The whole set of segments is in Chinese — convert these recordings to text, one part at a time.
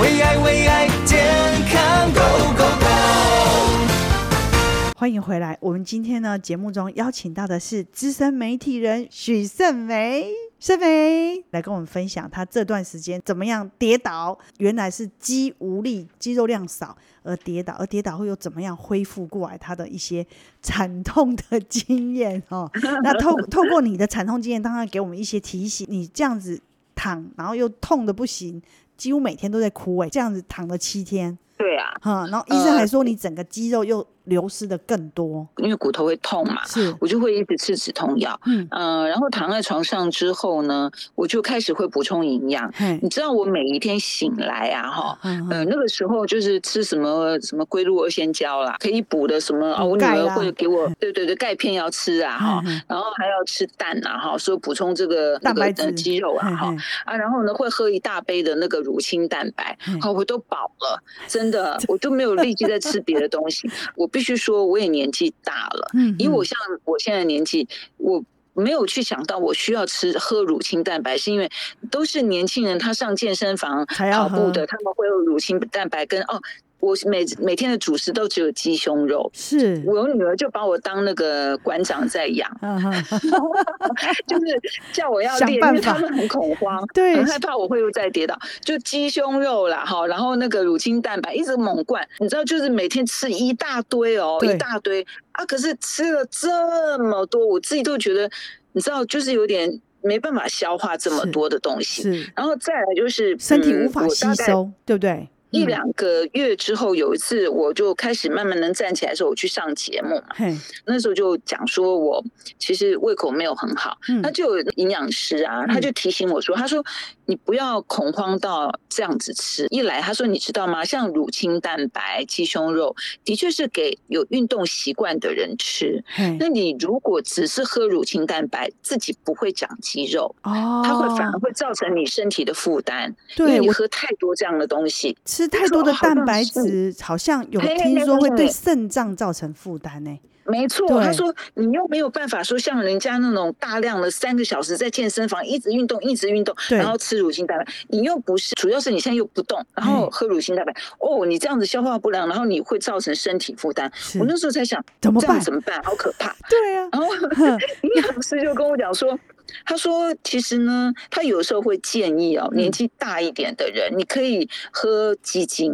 为爱为爱健康 Go Go Go！欢迎回来，我们今天呢节目中邀请到的是资深媒体人许胜梅。胜梅来跟我们分享她这段时间怎么样跌倒，原来是肌无力、肌肉量少而跌倒，而跌倒后又怎么样恢复过来，她的一些惨痛的经验哦。那透透过你的惨痛经验，当然给我们一些提醒。你这样子躺，然后又痛的不行，几乎每天都在哭哎，这样子躺了七天。对啊，哈，然后医生还说你整个肌肉又流失的更多，因为骨头会痛嘛，是，我就会一直吃止痛药，嗯、呃，然后躺在床上之后呢，我就开始会补充营养。你知道我每一天醒来啊，哈，呃，那个时候就是吃什么什么龟鹿二仙胶啦，可以补的什么啊，我女儿会给我，对对对，钙片要吃啊，哈，然后还要吃蛋啊，哈，说补充这个蛋白质、肌肉啊，哈，啊，然后呢会喝一大杯的那个乳清蛋白，好，我都饱了，真的，我都没有力气再吃别的东西，我。必须说，我也年纪大了，嗯，因为我像我现在年纪，我没有去想到我需要吃喝乳清蛋白，是因为都是年轻人，他上健身房跑步的，他们会有乳清蛋白跟哦。我每每天的主食都只有鸡胸肉，是。我女儿就把我当那个馆长在养，就是叫我要练，因为他们很恐慌，对，很害怕我会又再跌倒，就鸡胸肉啦，哈，然后那个乳清蛋白一直猛灌，你知道，就是每天吃一大堆哦，一大堆啊，可是吃了这么多，我自己都觉得，你知道，就是有点没办法消化这么多的东西，然后再来就是身体无法吸收，对不对？一两个月之后，有一次我就开始慢慢能站起来的时候，我去上节目嘛。那时候就讲说我其实胃口没有很好，那就有营养师啊，他就提醒我说，他说你不要恐慌到这样子吃。一来他说你知道吗？像乳清蛋白、鸡胸肉，的确是给有运动习惯的人吃。那你如果只是喝乳清蛋白，自己不会长肌肉，哦，它会反而会造成你身体的负担。对，因为你喝太多这样的东西。吃太多的蛋白质，好像有听说会对肾脏造成负担呢。没错，他说你又没有办法说像人家那种大量的三个小时在健身房一直运动一直运动，然后吃乳清蛋白，你又不是，主要是你现在又不动，然后喝乳清蛋白，哦，你这样子消化不良，然后你会造成身体负担。我那时候在想，怎么办？怎么办？好可怕。对啊，然后 营养师就跟我讲说。他说：“其实呢，他有时候会建议哦，年纪大一点的人，你可以喝鸡精，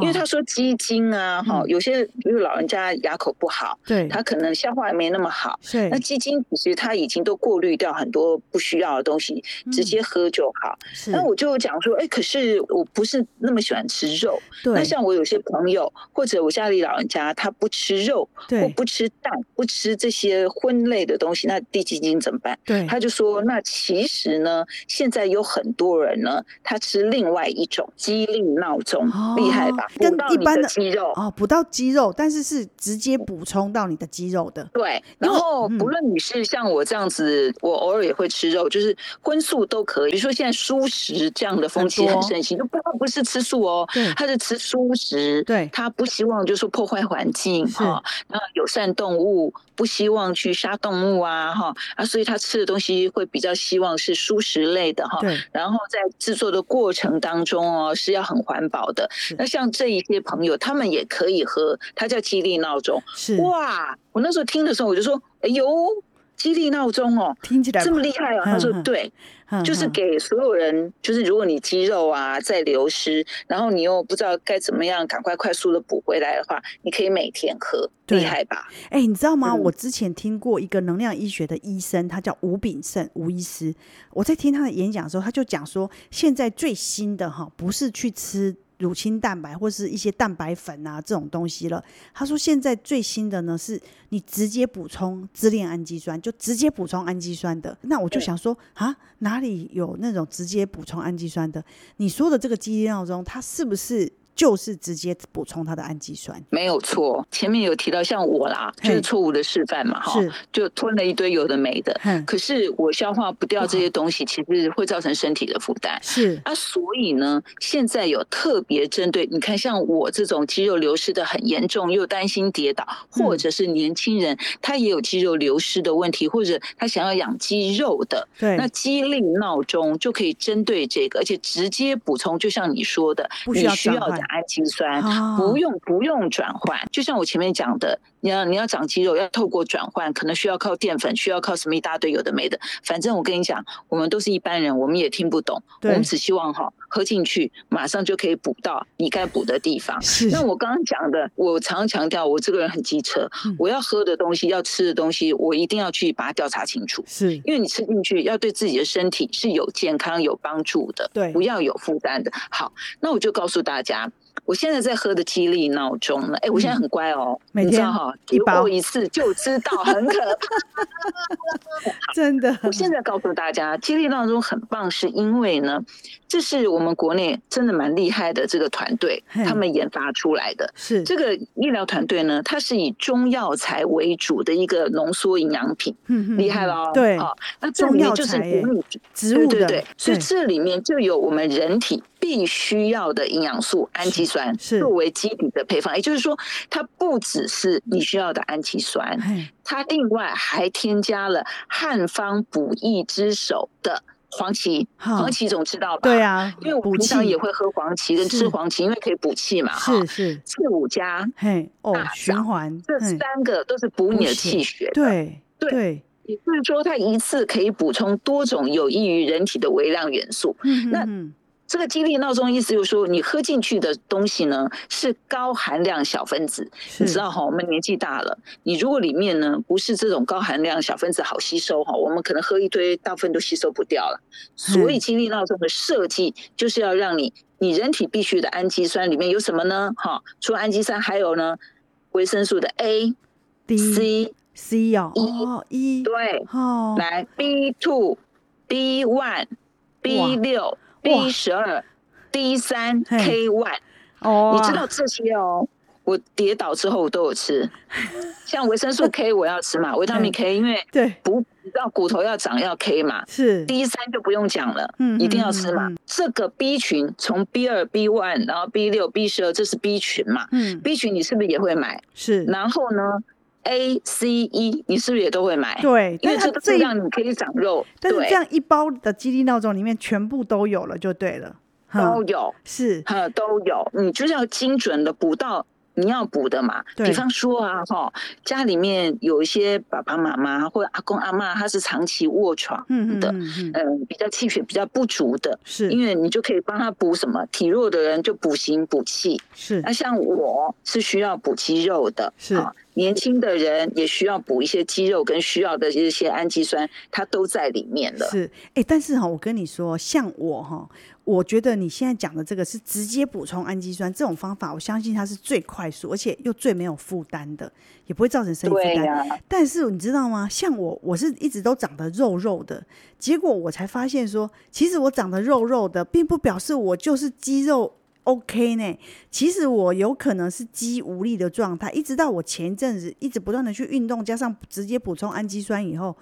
因为他说鸡精啊，哈，有些比如老人家牙口不好，对，他可能消化也没那么好，那鸡精其实他已经都过滤掉很多不需要的东西，直接喝就好。那我就讲说，哎，可是我不是那么喜欢吃肉，那像我有些朋友或者我家里老人家，他不吃肉，或不吃蛋，不吃这些荤类的东西，那低鸡精怎么办？对，他就说。”说那其实呢，现在有很多人呢，他吃另外一种肌力闹钟，厉害吧？跟一般的肌肉哦，补到肌肉，但是是直接补充到你的肌肉的。对，然后不论你是像我这样子，我偶尔也会吃肉，就是荤素都可以。比如说现在蔬食这样的风气很盛行，就不不是吃素哦，他是吃蔬食，对，他不希望就是说破坏环境哈，然后友善动物，不希望去杀动物啊哈啊，所以他吃的东西。会比较希望是蔬食类的哈，对，然后在制作的过程当中哦，是要很环保的。那像这一些朋友，他们也可以喝，它叫激励闹钟。是哇，我那时候听的时候，我就说，哎呦，肌力闹钟哦，听起来这么厉害哦。他说对。就是给所有人，就是如果你肌肉啊在流失，然后你又不知道该怎么样赶快快速的补回来的话，你可以每天喝，厉害吧？哎、欸，你知道吗？嗯、我之前听过一个能量医学的医生，他叫吴炳胜吴医师。我在听他的演讲的时候，他就讲说，现在最新的哈，不是去吃。乳清蛋白或是一些蛋白粉啊，这种东西了。他说现在最新的呢，是你直接补充支链氨基酸，就直接补充氨基酸的。那我就想说啊，哪里有那种直接补充氨基酸的？你说的这个基因闹钟，它是不是就是直接补充它的氨基酸。没有错，前面有提到像我啦，就是错误的示范嘛，哈，就吞了一堆有的没的。可是我消化不掉这些东西，其实会造成身体的负担。是啊，所以呢，现在有特别针对，你看像我这种肌肉流失的很严重，又担心跌倒，或者是年轻人他也有肌肉流失的问题，或者他想要养肌肉的，对，那肌力闹钟就可以针对这个，而且直接补充，就像你说的，不需要你需要的氨基酸，不用不用转换，就像我前面讲的。你要你要长肌肉，要透过转换，可能需要靠淀粉，需要靠什么一大堆有的没的。反正我跟你讲，我们都是一般人，我们也听不懂。我们只希望哈，喝进去马上就可以补到你该补的地方。是。那我刚刚讲的，我常常强调，我这个人很机车，我要喝的东西，要吃的东西，我一定要去把它调查清楚。是。因为你吃进去要对自己的身体是有健康有帮助的，对，不要有负担的。好，那我就告诉大家。我现在在喝的肌力闹钟呢，哎，我现在很乖哦，每天哈一包。一次就知道，很可怕，真的。我现在告诉大家，肌力闹钟很棒，是因为呢，这是我们国内真的蛮厉害的这个团队，他们研发出来的。是。这个医疗团队呢，它是以中药材为主的一个浓缩营养品，厉害了。对，那这里面就是植物的，对，所以这里面就有我们人体必须要的营养素氨基酸作为基底的配方，也就是说，它不只是你需要的氨基酸，它另外还添加了汉方补益之首的黄芪。黄芪总知道吧？对啊，因为我平常也会喝黄芪跟吃黄芪，因为可以补气嘛。是是，四五加，嘿哦，循环这三个都是补你的气血。对对，也就是说，它一次可以补充多种有益于人体的微量元素。那这个精力闹钟意思就是说，你喝进去的东西呢是高含量小分子，你知道哈，我们年纪大了，你如果里面呢不是这种高含量小分子好吸收哈，我们可能喝一堆，大部分都吸收不掉了。所以精力闹钟的设计就是要让你，你人体必需的氨基酸里面有什么呢？哈，除了氨基酸，还有呢维生素的 A、D、C、C 哦，E 对，哦，来 B two、B one、B 六。B 十二、D 三、K one，哦，你知道这些哦？我跌倒之后我都有吃，像维生素 K 我要吃嘛，维他命 K，因为对。不，你知道骨头要长要 K 嘛，是。D 三就不用讲了，嗯，一定要吃嘛。这个 B 群从 B 二、B one，然后 B 六、B 十二，这是 B 群嘛，嗯，B 群你是不是也会买？是，然后呢？A、C、E，你是不是也都会买？对，因为这这样你可以长肉。但是这样一包的肌力闹钟里面全部都有了，就对了，都有是，都有。你就是要精准的补到你要补的嘛。比方说啊，哈，家里面有一些爸爸妈妈或者阿公阿嬷，他是长期卧床的，嗯，比较气血比较不足的，是，因为你就可以帮他补什么？体弱的人就补形补气，是。那像我是需要补肌肉的，是。年轻的人也需要补一些肌肉跟需要的一些氨基酸，它都在里面了。是，哎、欸，但是哈，我跟你说，像我哈，我觉得你现在讲的这个是直接补充氨基酸这种方法，我相信它是最快速，而且又最没有负担的，也不会造成身体负担。但是你知道吗？像我，我是一直都长得肉肉的，结果我才发现说，其实我长得肉肉的，并不表示我就是肌肉。OK 呢，其实我有可能是肌无力的状态，一直到我前一阵子一直不断的去运动，加上直接补充氨基酸以后，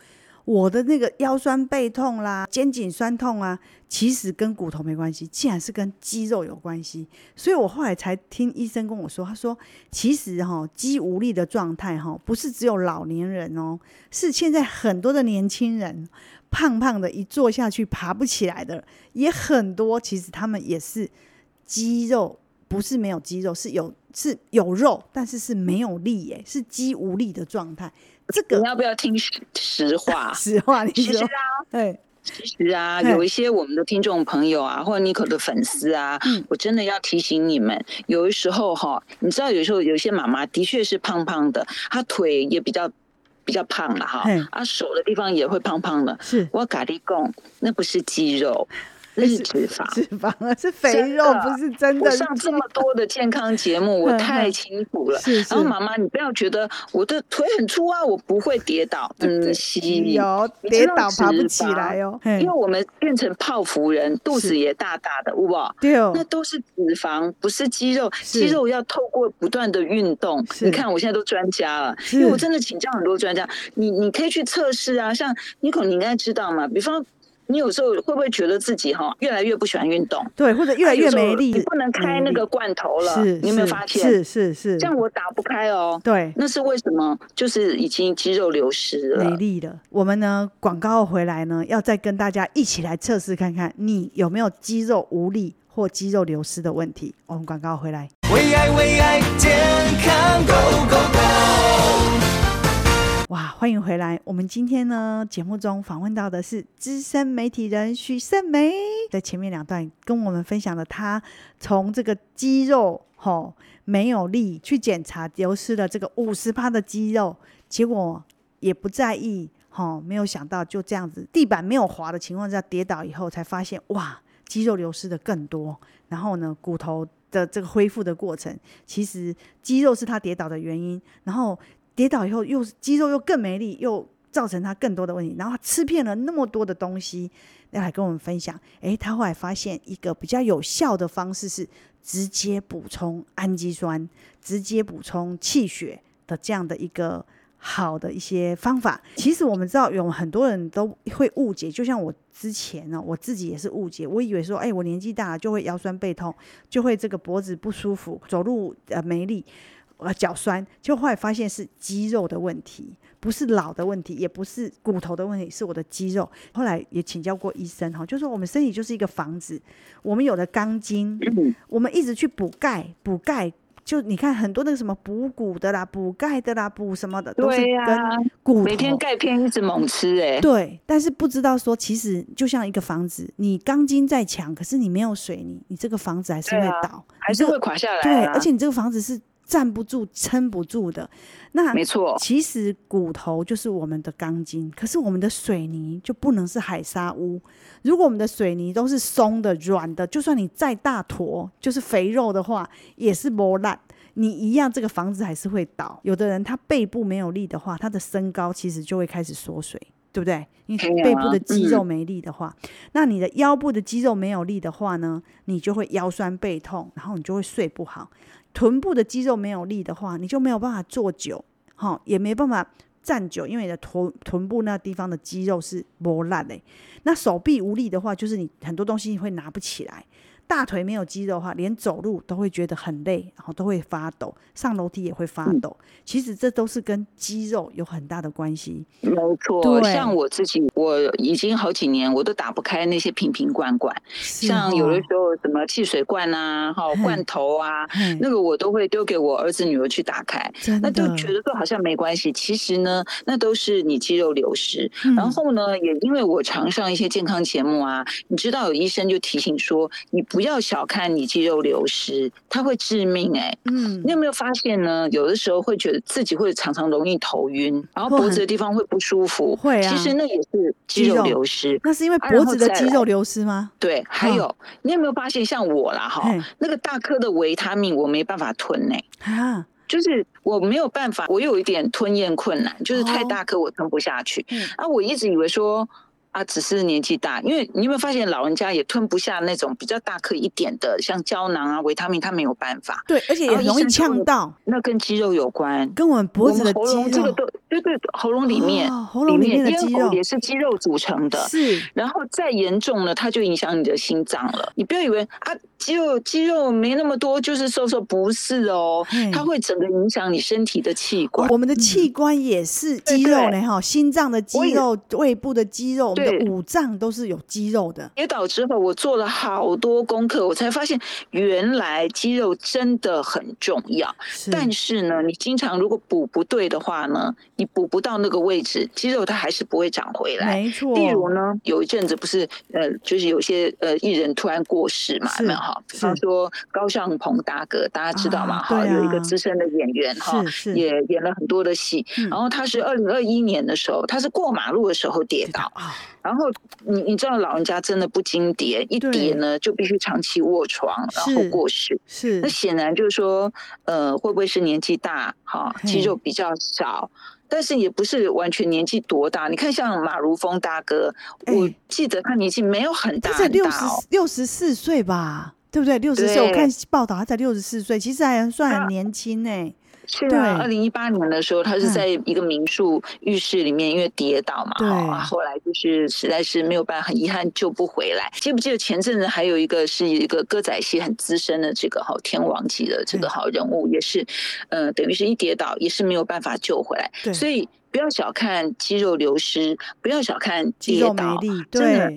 我的那个腰酸背痛啦、肩颈酸痛啊，其实跟骨头没关系，竟然是跟肌肉有关系。所以我后来才听医生跟我说，他说其实哈肌无力的状态哈，不是只有老年人哦，是现在很多的年轻人胖胖的，一坐下去爬不起来的也很多，其实他们也是。肌肉不是没有肌肉，是有是有肉，但是是没有力耶，是肌无力的状态。这个你要不要听实实话？实话，你说啊，对，其实啊，有一些我们的听众朋友啊，或者妮可的粉丝啊，嗯，我真的要提醒你们，有的时候哈，你知道，有时候有些妈妈的确是胖胖的，她腿也比较比较胖了哈，啊，手的地方也会胖胖的。是，我咖喱贡，那不是肌肉。那是脂肪，脂肪啊是肥肉，不是真的。我上这么多的健康节目，我 太清楚了。是是。然后妈妈，你不要觉得我的腿很粗啊，我不会跌倒。嗯，吸有跌倒爬不起来哦。因为我们变成泡芙人，肚子也大大的，哇，对哦，那都是脂肪，不是肌肉。肌肉要透过不断的运动。你看我现在都专家了，因为我真的请教很多专家。你你可以去测试啊，像妮可，你应该知道嘛，比方。你有时候会不会觉得自己哈越来越不喜欢运动？对，或者越来越没力。你不能开那个罐头了，是，你有没有发现？是是是，这样我打不开哦。对，那是为什么？就是已经肌肉流失了，没力了。我们呢，广告回来呢，要再跟大家一起来测试看看，你有没有肌肉无力或肌肉流失的问题。我们广告回来。为爱为爱健康 Go Go Go。哇，欢迎回来！我们今天呢，节目中访问到的是资深媒体人许胜梅，在前面两段跟我们分享了他从这个肌肉吼、没有力去检查，流失了这个五十趴的肌肉，结果也不在意吼、没有想到就这样子，地板没有滑的情况下跌倒以后，才发现哇，肌肉流失的更多，然后呢，骨头的这个恢复的过程，其实肌肉是他跌倒的原因，然后。跌倒以后，又肌肉又更没力，又造成他更多的问题。然后他吃遍了那么多的东西，要来跟我们分享。诶，他后来发现一个比较有效的方式是直接补充氨基酸，直接补充气血的这样的一个好的一些方法。其实我们知道有很多人都会误解，就像我之前呢，我自己也是误解，我以为说，诶，我年纪大了就会腰酸背痛，就会这个脖子不舒服，走路呃没力。呃，脚酸，就后来发现是肌肉的问题，不是老的问题，也不是骨头的问题，是我的肌肉。后来也请教过医生哈，就说我们身体就是一个房子，我们有了钢筋，我们一直去补钙，补钙，就你看很多那个什么补骨的啦，补钙的啦，补什么的，都是跟骨头。每天钙片一直猛吃哎、欸。对，但是不知道说，其实就像一个房子，你钢筋再强，可是你没有水泥，你这个房子还是会倒，啊、还是会垮下来、啊。对，而且你这个房子是。站不住、撑不住的，那没错。其实骨头就是我们的钢筋，可是我们的水泥就不能是海沙屋。如果我们的水泥都是松的、软的，就算你再大坨，就是肥肉的话，也是磨烂。你一样，这个房子还是会倒。有的人他背部没有力的话，他的身高其实就会开始缩水，对不对？因为背部的肌肉没力的话，那你的腰部的肌肉没有力的话呢，你就会腰酸背痛，然后你就会睡不好。臀部的肌肉没有力的话，你就没有办法坐久，哈，也没办法站久，因为你的臀臀部那地方的肌肉是磨烂的。那手臂无力的话，就是你很多东西会拿不起来。大腿没有肌肉的话，连走路都会觉得很累，然后都会发抖，上楼梯也会发抖。嗯、其实这都是跟肌肉有很大的关系。没错，像我自己，我已经好几年我都打不开那些瓶瓶罐罐，哦、像有的时候什么汽水罐啊、哈罐头啊，那个我都会丢给我儿子女儿去打开，那就觉得说好像没关系。其实呢，那都是你肌肉流失。嗯、然后呢，也因为我常上一些健康节目啊，你知道有医生就提醒说，你不。不要小看你肌肉流失，它会致命哎、欸。嗯，你有没有发现呢？有的时候会觉得自己会常常容易头晕，然后脖子的地方会不舒服。会啊，其实那也是肌肉流失。那是因为脖子的肌肉流失吗？对，还有你有没有发现，像我啦哈，那个大颗的维他命我没办法吞呢、欸。啊，就是我没有办法，我有一点吞咽困难，就是太大颗我吞不下去。嗯，啊，我一直以为说。啊，只是年纪大，因为你有没有发现，老人家也吞不下那种比较大颗一点的，像胶囊啊、维他命，他没有办法。对，而且也容易呛到。那跟肌肉有关，跟我们脖子的肌肉，这个都对对，喉咙里面，哦、喉咙里面的肌肉也是肌肉组成的。是，然后再严重了，它就影响你的心脏了。你不要以为啊，肌肉肌肉没那么多，就是瘦瘦，不是哦，它会整个影响你身体的器官。我们的器官也是肌肉呢，哈，心脏的肌肉，胃部的肌肉。对，五脏都是有肌肉的。跌倒之后，我做了好多功课，我才发现原来肌肉真的很重要。是。但是呢，你经常如果补不对的话呢，你补不到那个位置，肌肉它还是不会长回来。没错。例如呢，有一阵子不是呃，就是有些呃艺人突然过世嘛，是没有哈？比方说高尚鹏大哥，大家知道吗？哈，有一个资深的演员哈，也演了很多的戏。然后他是二零二一年的时候，他是过马路的时候跌倒，然后你你知道老人家真的不经跌，一跌呢就必须长期卧床，然后过世。是，那显然就是说，呃，会不会是年纪大哈，肌肉比较少？但是也不是完全年纪多大，你看像马如风大哥，欸、我记得他年纪没有很大，很大，他才六十六十四岁吧，对不对？六十岁，我看报道他才六十四岁，其实还算很年轻呢、欸。是啊，二零一八年的时候，他是在一个民宿浴室里面，因为跌倒嘛，啊，后来就是实在是没有办法，很遗憾救不回来。记不记得前阵子还有一个是一个歌仔戏很资深的这个好天王级的这个好人物，也是，呃，等于是一跌倒也是没有办法救回来。所以不要小看肌肉流失，不要小看跌倒，真的。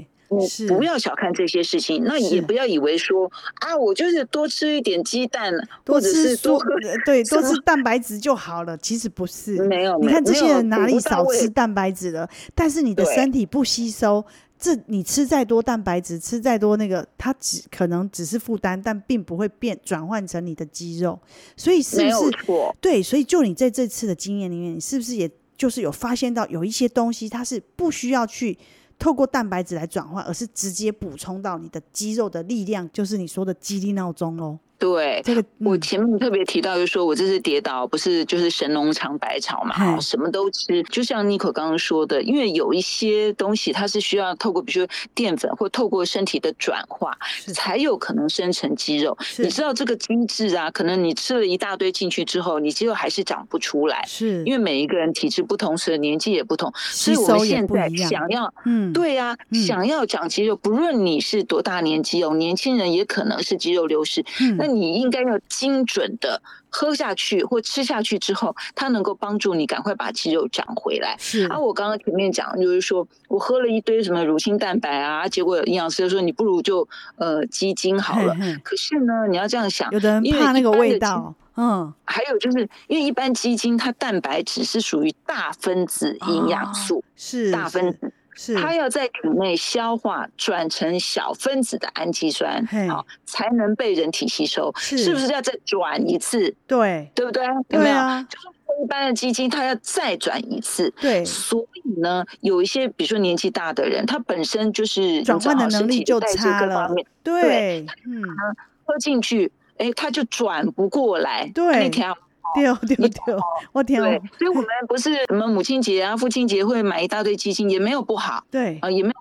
不要小看这些事情，那也不要以为说啊，我就是多吃一点鸡蛋，或者是多喝对 多吃蛋白质就好了。其实不是，没有。你看这些人哪里少吃蛋白质了？但是你的身体不吸收，这你吃再多蛋白质，吃再多那个，它只可能只是负担，但并不会变转换成你的肌肉。所以是不是？对，所以就你在这次的经验里面，你是不是也就是有发现到有一些东西，它是不需要去。透过蛋白质来转换，而是直接补充到你的肌肉的力量，就是你说的肌力闹钟哦。对，这个、嗯、我前面特别提到，就是说我这次跌倒不是就是神农尝百草嘛，好，什么都吃。就像妮可刚刚说的，因为有一些东西它是需要透过，比如说淀粉或透过身体的转化，才有可能生成肌肉。你知道这个机制啊？可能你吃了一大堆进去之后，你肌肉还是长不出来。是，因为每一个人体质不同，所以年纪也不同。所以我们现在想要，嗯，对呀、啊，嗯、想要长肌肉，不论你是多大年纪哦，年轻人也可能是肌肉流失。嗯，那。你应该要精准的喝下去或吃下去之后，它能够帮助你赶快把肌肉长回来。是。而、啊、我刚刚前面讲，就是说我喝了一堆什么乳清蛋白啊，结果营养师就说你不如就呃鸡精好了。嘿嘿。可是呢，你要这样想，有的人怕那个味道。嗯。还有就是因为一般鸡精它蛋白质是属于大分子营养素，哦、是大分子。是它要在体内消化，转成小分子的氨基酸，好才能被人体吸收。是，是不是要再转一次？对，对不对？有没有？啊、就是一般的基金，它要再转一次。对，所以呢，有一些比如说年纪大的人，他本身就是转换的能力就差了。对，对嗯，喝进去，哎，他就转不过来。对，那条。对哦，对哦，我天对！所以我们不是什么母亲节啊、父亲节会买一大堆基金，也没有不好。对啊，也没有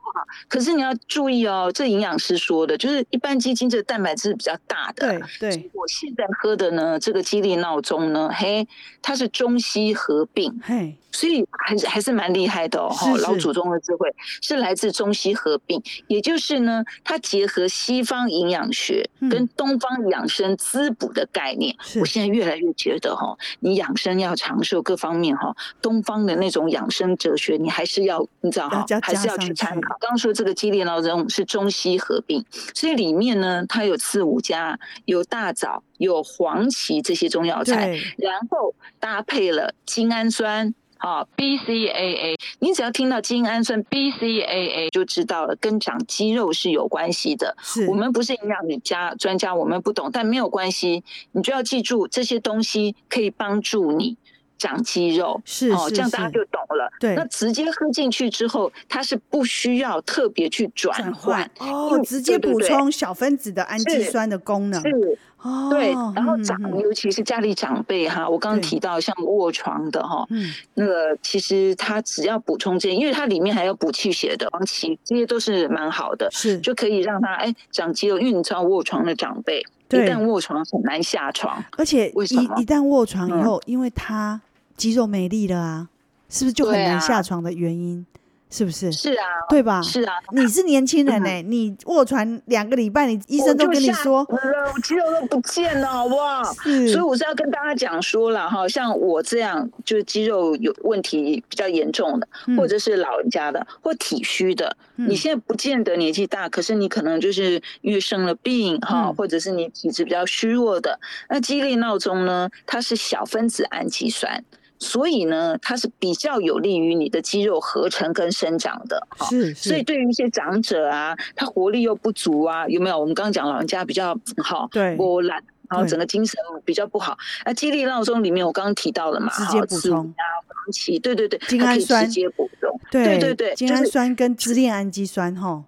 可是你要注意哦，这营养师说的，就是一般鸡精这个蛋白质是比较大的。对对。我现在喝的呢，这个激励闹钟呢，嘿，它是中西合并。嘿。所以还是还是蛮厉害的哦，是是老祖宗的智慧是来自中西合并，也就是呢，它结合西方营养学跟东方养生滋补的概念。是我现在越来越觉得哈，你养生要长寿，各方面哈，东方的那种养生哲学，你还是要你知道哈，还是要去参考。刚刚说这个肌力闹钟是中西合并，所以里面呢，它有刺五加，有大枣，有黄芪这些中药材，然后搭配了精氨酸。啊，BCAA，你只要听到精氨酸 BCAA 就知道了，跟长肌肉是有关系的。是我们不是营养家专家，我们不懂，但没有关系，你就要记住这些东西可以帮助你长肌肉。是哦，这样大家就懂了。对，那直接喝进去之后，它是不需要特别去转换哦，直接补充小分子的氨基酸的功能。是。哦，对，然后长，嗯、尤其是家里长辈哈，我刚刚提到像卧床的哈，嗯，那个其实它只要补充这些，因为它里面还有补气血的黄芪，这些都是蛮好的，是就可以让他哎长肌肉。因为你知道卧床的长辈，对一旦卧床很难下床，而且一一旦卧床以后，嗯、因为他肌肉没力了啊，是不是就很难下床的原因？是不是？是啊，对吧？是啊，你是年轻人呢、欸，嗯、你卧床两个礼拜，你医生都跟你说，我，我肌肉都不见了，好不好？所以我是要跟大家讲说了哈，像我这样就是肌肉有问题比较严重的，嗯、或者是老人家的，或体虚的，嗯、你现在不见得年纪大，可是你可能就是因为生了病哈，嗯、或者是你体质比较虚弱的，那肌力闹钟呢，它是小分子氨基酸。所以呢，它是比较有利于你的肌肉合成跟生长的。是，所以对于一些长者啊，他活力又不足啊，有没有？我们刚刚讲老人家比较好，对，我懒，然后整个精神比较不好。那肌力闹钟里面，我刚刚提到了嘛，直接补充啊，黄芪，对对对，精氨酸直接补充，对对对，精氨酸跟支链氨基酸哈，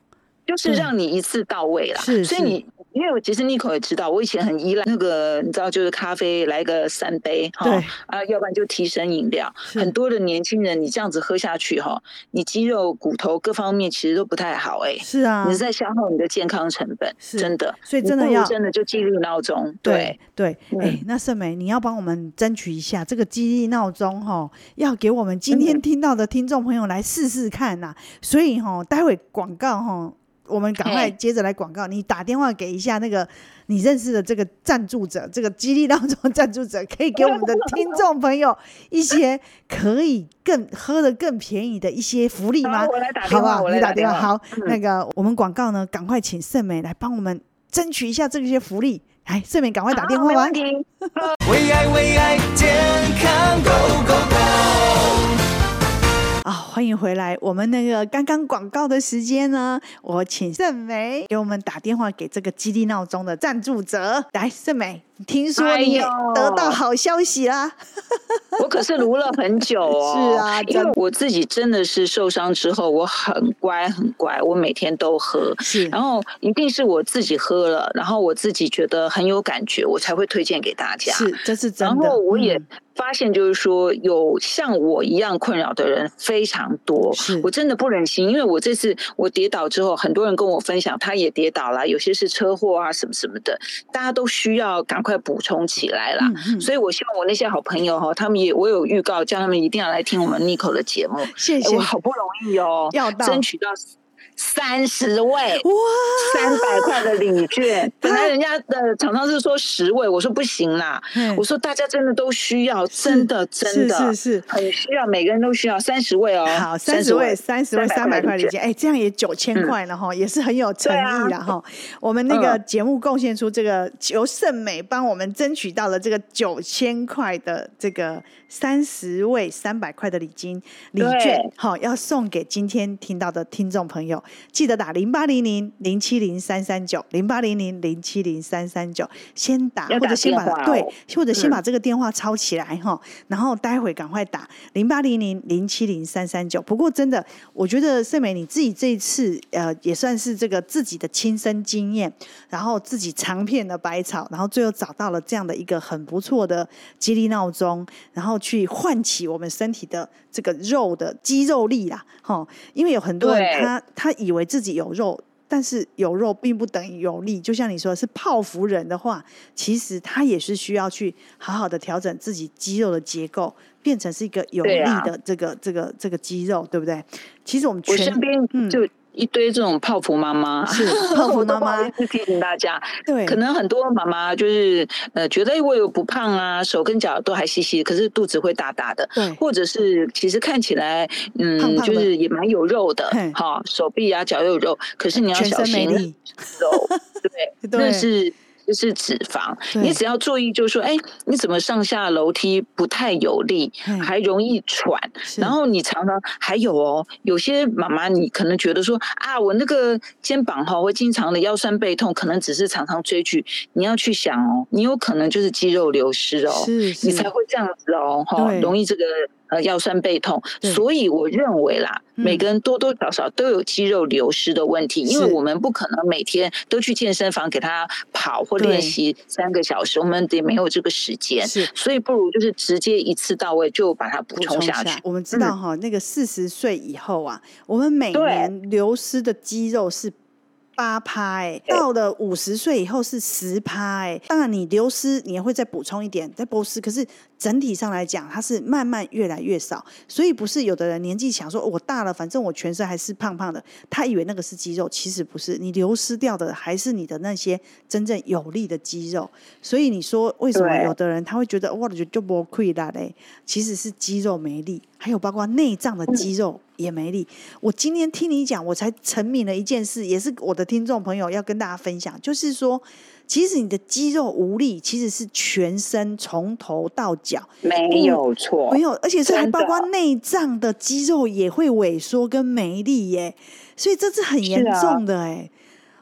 就是让你一次到位啦。是，所以你。因为我其实 Nico 也知道，我以前很依赖那个，你知道，就是咖啡来个三杯哈，啊，要不然就提神饮料。很多的年轻人，你这样子喝下去哈，你肌肉、骨头各方面其实都不太好哎。是啊，你是在消耗你的健康成本，真的。所以真的要真的就肌力闹钟。对对，哎，那盛美，你要帮我们争取一下这个肌力闹钟哈，要给我们今天听到的听众朋友来试试看呐。所以哈，待会广告哈。我们赶快接着来广告，你打电话给一下那个你认识的这个赞助者，这个激励当中赞助者，可以给我们的听众朋友一些可以更喝的更便宜的一些福利吗？好不好？你打电话。好，那个我们广告呢，赶快请盛美来帮我们争取一下这些福利。来，盛美赶快打电话吧。为爱为爱健康 Go Go Go。啊、哦，欢迎回来！我们那个刚刚广告的时间呢，我请盛美给我们打电话给这个基地闹钟的赞助者。来，盛美，听说你得到好消息啦！哎、我可是撸了很久哦。是啊，因为我自己真的是受伤之后，我很乖很乖，我每天都喝。是，然后一定是我自己喝了，然后我自己觉得很有感觉，我才会推荐给大家。是，这是真的。然后我也。嗯发现就是说，有像我一样困扰的人非常多，是我真的不忍心，因为我这次我跌倒之后，很多人跟我分享，他也跌倒了，有些是车祸啊什么什么的，大家都需要赶快补充起来啦。嗯嗯，所以我希望我那些好朋友哈，他们也我有预告，叫他们一定要来听我们 Nico 的节目。谢谢，我好不容易哦，要争取到。三十位哇，三百块的礼券，本来人家的厂商是说十位，我说不行啦，我说大家真的都需要，真的真的是是。很需要，每个人都需要三十位哦。好，三十位，三十位，三百块礼券，哎，这样也九千块了哈，也是很有诚意的哈。我们那个节目贡献出这个由盛美帮我们争取到了这个九千块的这个三十位三百块的礼金礼券，好，要送给今天听到的听众朋友。记得打零八零零零七零三三九零八零零零七零三三九，先打或者先把对，或者先把这个电话抄起来哈，然后待会赶快打零八零零零七零三三九。不过真的，我觉得盛美你自己这一次呃也算是这个自己的亲身经验，然后自己尝遍了百草，然后最后找到了这样的一个很不错的激励闹钟，然后去唤起我们身体的这个肉的肌肉力啦，哈，因为有很多人他他。以为自己有肉，但是有肉并不等于有力。就像你说是泡芙人的话，其实他也是需要去好好的调整自己肌肉的结构，变成是一个有力的这个、啊、这个这个肌肉，对不对？其实我们全我身边就。嗯一堆这种泡芙妈妈，是 泡芙妈妈，是提醒大家，对，可能很多妈妈就是呃觉得我有不胖啊，手跟脚都还细细，可是肚子会大大的，对，或者是其实看起来嗯就是也蛮有肉的，哈，手臂啊脚又有肉，可是你要小心肉，对，那是。就是脂肪，你只要注意，就是说，哎，你怎么上下楼梯不太有力，还容易喘，然后你常常还有哦，有些妈妈你可能觉得说啊，我那个肩膀哈会经常的腰酸背痛，可能只是常常追剧，你要去想哦，你有可能就是肌肉流失哦，你才会这样子哦，哈，容易这个。呃，腰酸背痛，所以我认为啦，嗯，每个人多多少少都有肌肉流失的问题，因为我们不可能每天都去健身房给他跑或练习三个小时，我们也没有这个时间，是，所以不如就是直接一次到位就把它补充下去。我们知道哈，那个四十岁以后啊，我们每年流失的肌肉是。八趴哎，到了五十岁以后是十趴哎，当然你流失你也会再补充一点，再补失，可是整体上来讲它是慢慢越来越少，所以不是有的人年纪想说我大了，反正我全身还是胖胖的，他以为那个是肌肉，其实不是，你流失掉的还是你的那些真正有力的肌肉，所以你说为什么有的人他会觉得哇，就就不亏了嘞？其实是肌肉没力，还有包括内脏的肌肉。也没力。我今天听你讲，我才沉迷了一件事，也是我的听众朋友要跟大家分享，就是说，其实你的肌肉无力，其实是全身从头到脚没有错，没有，而且这还包括内脏的肌肉也会萎缩跟没力耶，所以这是很严重的哎。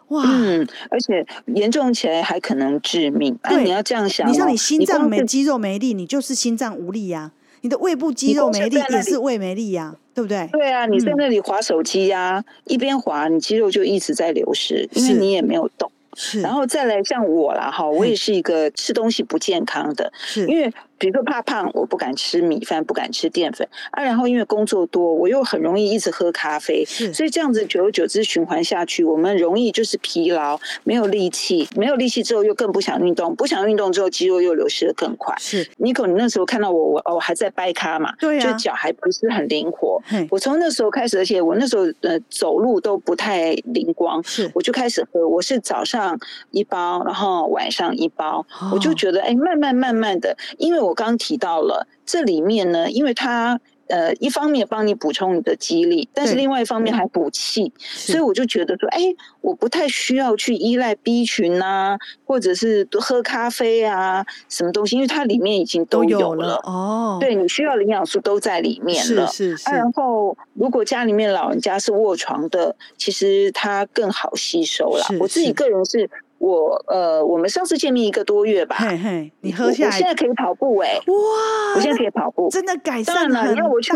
哇，嗯，而且严重起来还可能致命。对，啊、你要这样想，你像你心脏没肌肉没力，你就是心脏无力呀、啊。你的胃部肌肉没力，也是胃没力呀、啊，对不对？对啊，你在那里划手机呀、啊，嗯、一边滑，你肌肉就一直在流失，因为你也没有动。是，然后再来像我啦，哈，我也是一个吃东西不健康的，是因为。比如说怕胖，我不敢吃米饭，不敢吃淀粉啊。然后因为工作多，我又很容易一直喝咖啡，是所以这样子久而久之循环下去，我们容易就是疲劳，没有力气，没有力气之后又更不想运动，不想运动之后肌肉又流失的更快。是，Nico，你那时候看到我，我哦还在掰咖嘛，对啊，就脚还不是很灵活。嘿我从那时候开始，而且我那时候呃走路都不太灵光，是，我就开始喝，我是早上一包，然后晚上一包，哦、我就觉得哎，慢慢慢慢的，因为我。我刚提到了这里面呢，因为它呃一方面帮你补充你的肌力，但是另外一方面还补气，所以我就觉得说，哎，我不太需要去依赖 B 群啊，或者是喝咖啡啊什么东西，因为它里面已经都有了，哦。对，你需要的营养素都在里面了，是是是。啊、然后如果家里面老人家是卧床的，其实它更好吸收了。我自己个人是。我呃，我们上次见面一个多月吧。嘿嘿，你喝下来，我现在可以跑步哎！哇，我现在可以跑步，真的改善了。你要我去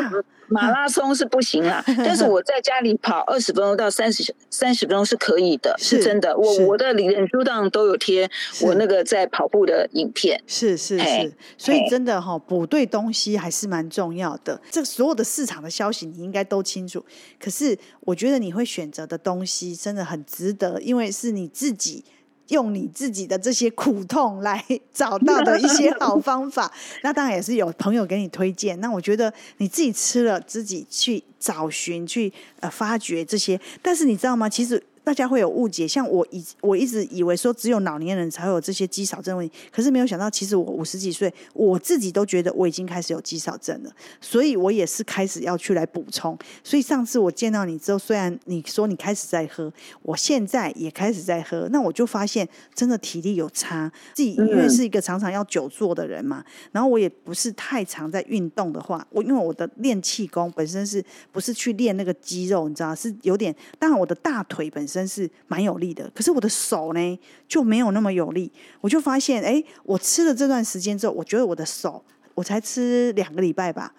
马拉松是不行啊，但是我在家里跑二十分钟到三十三十分钟是可以的，是真的。我我的脸书上都有贴我那个在跑步的影片。是是是，所以真的哈，补对东西还是蛮重要的。这所有的市场的消息你应该都清楚，可是我觉得你会选择的东西真的很值得，因为是你自己。用你自己的这些苦痛来找到的一些好方法，那当然也是有朋友给你推荐。那我觉得你自己吃了，自己去找寻、去呃发掘这些。但是你知道吗？其实。大家会有误解，像我以我一直以为说只有老年人才会有这些肌少症问题，可是没有想到，其实我五十几岁，我自己都觉得我已经开始有肌少症了，所以我也是开始要去来补充。所以上次我见到你之后，虽然你说你开始在喝，我现在也开始在喝，那我就发现真的体力有差。自己因为是一个常常要久坐的人嘛，然后我也不是太常在运动的话，我因为我的练气功本身是不是去练那个肌肉，你知道是有点，当然我的大腿本身。真是蛮有力的，可是我的手呢就没有那么有力。我就发现，哎，我吃了这段时间之后，我觉得我的手，我才吃两个礼拜吧，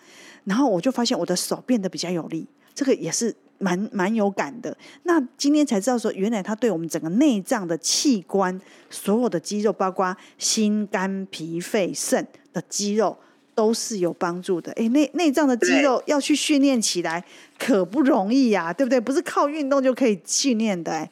然后我就发现我的手变得比较有力，这个也是蛮蛮有感的。那今天才知道说，原来它对我们整个内脏的器官，所有的肌肉，包括心、肝、脾、肺、肾的肌肉。都是有帮助的，哎，内内脏的肌肉要去训练起来可不容易呀，对不对？不是靠运动就可以训练的，哎，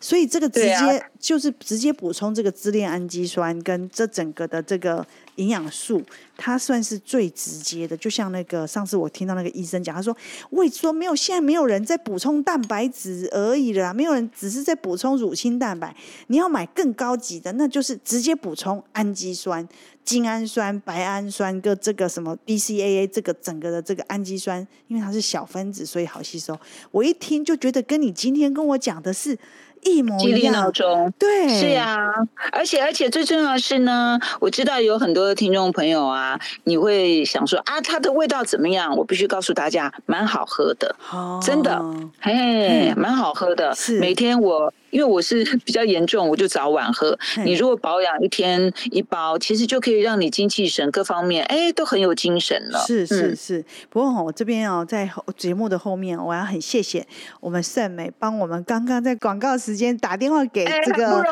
所以这个直接就是直接补充这个支链氨基酸跟这整个的这个。营养素，它算是最直接的。就像那个上次我听到那个医生讲，他说：“我说没有，现在没有人在补充蛋白质而已了，没有人只是在补充乳清蛋白。你要买更高级的，那就是直接补充氨基酸、精氨酸、白氨酸跟这个什么 BCAA 这个整个的这个氨基酸，因为它是小分子，所以好吸收。我一听就觉得跟你今天跟我讲的是。”一模一样，闹钟。对，是呀、啊，而且而且最重要的是呢，我知道有很多的听众朋友啊，你会想说啊，它的味道怎么样？我必须告诉大家，蛮好喝的，哦、真的，嘿，蛮、嗯、好喝的，是。每天我。因为我是 比较严重，我就早晚喝。你如果保养一天一包，其实就可以让你精气神各方面，哎，都很有精神了。是是是。不过我这边哦，在节目的后面，我要很谢谢我们圣美帮我们刚刚在广告时间打电话给这个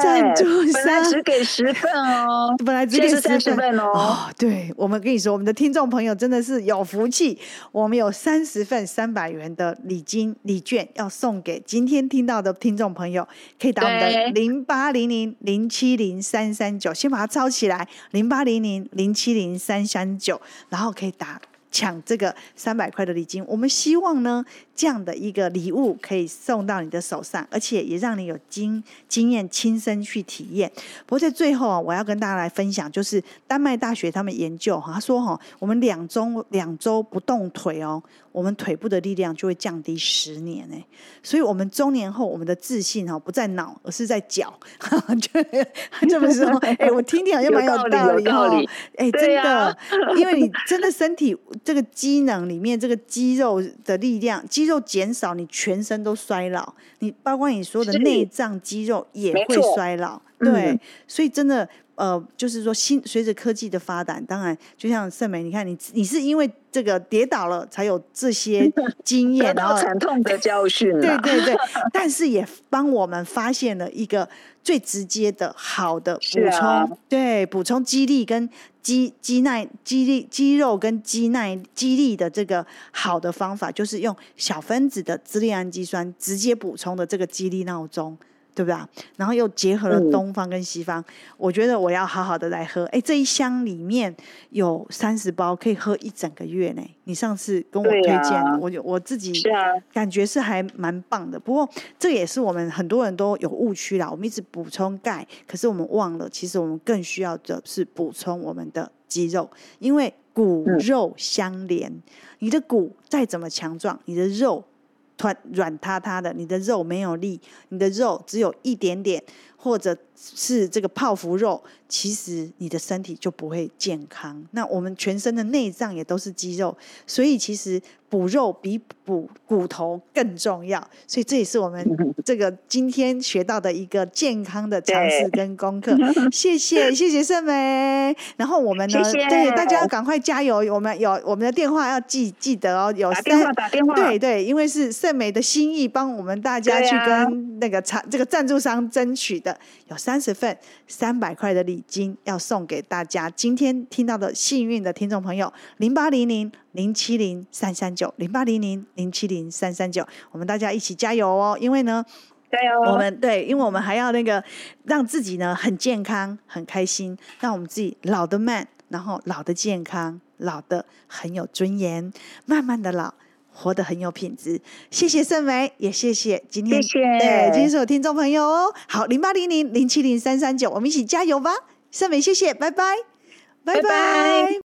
赞助商，本来只给十份哦，本来只给三十份哦。哦，对，我们跟你说，我们的听众朋友真的是有福气，我们有三十份三百元的礼金礼券要送给今天听到的听众。朋友可以打我们的零八零零零七零三三九，先把它抄起来，零八零零零七零三三九，然后可以打抢这个三百块的礼金。我们希望呢，这样的一个礼物可以送到你的手上，而且也让你有经经验亲身去体验。不过在最后啊，我要跟大家来分享，就是丹麦大学他们研究哈，他说哈，我们两周两周不动腿哦，我们腿部的力量就会降低十年哎，所以我们中年后我们的自信哈不在脑，而是在脚，就这么说。哎，我听听好像蛮有道理哦，哎，真的，因为你真的身体这个机能里面这个肌肉的力量，肌肉减少，你全身都衰老，你包括你所有的内脏肌肉也会衰老，对，嗯、所以真的。呃，就是说，新随着科技的发展，当然，就像盛美，你看你，你是因为这个跌倒了，才有这些 经验，然后惨痛的教训。对对对，但是也帮我们发现了一个最直接的好的补充，啊、对，补充激励跟肌肌耐肌力肌肉跟肌耐肌力的这个好的方法，就是用小分子的支链氨基酸直接补充的这个肌力闹钟。对不对？然后又结合了东方跟西方，嗯、我觉得我要好好的来喝。哎，这一箱里面有三十包，可以喝一整个月呢。你上次跟我推荐，啊、我我自己感觉是还蛮棒的。啊、不过这也是我们很多人都有误区啦。我们一直补充钙，可是我们忘了，其实我们更需要的是补充我们的肌肉，因为骨肉相连。嗯、你的骨再怎么强壮，你的肉。软软塌塌的，你的肉没有力，你的肉只有一点点，或者是这个泡芙肉，其实你的身体就不会健康。那我们全身的内脏也都是肌肉，所以其实。补肉比补骨头更重要，所以这也是我们 这个今天学到的一个健康的常识跟功课。谢谢，谢谢盛美。然后我们呢，谢谢对大家要赶快加油。我们有我们的电话要记记得哦，有三，打电话，打电话。对对，因为是盛美的心意，帮我们大家去跟那个产这个赞助商争取的，有三十份三百块的礼金要送给大家。今天听到的幸运的听众朋友，零八零零。零七零三三九零八零零零七零三三九，我们大家一起加油哦！因为呢，加油！我们对，因为我们还要那个让自己呢很健康、很开心，让我们自己老得慢，然后老得健康，老得很有尊严，慢慢的老，活得很有品质。谢谢盛美，也谢谢今天，谢谢对，今天所有听众朋友哦。好，零八零零零七零三三九，我们一起加油吧！盛美，谢谢，拜拜，拜拜。拜拜。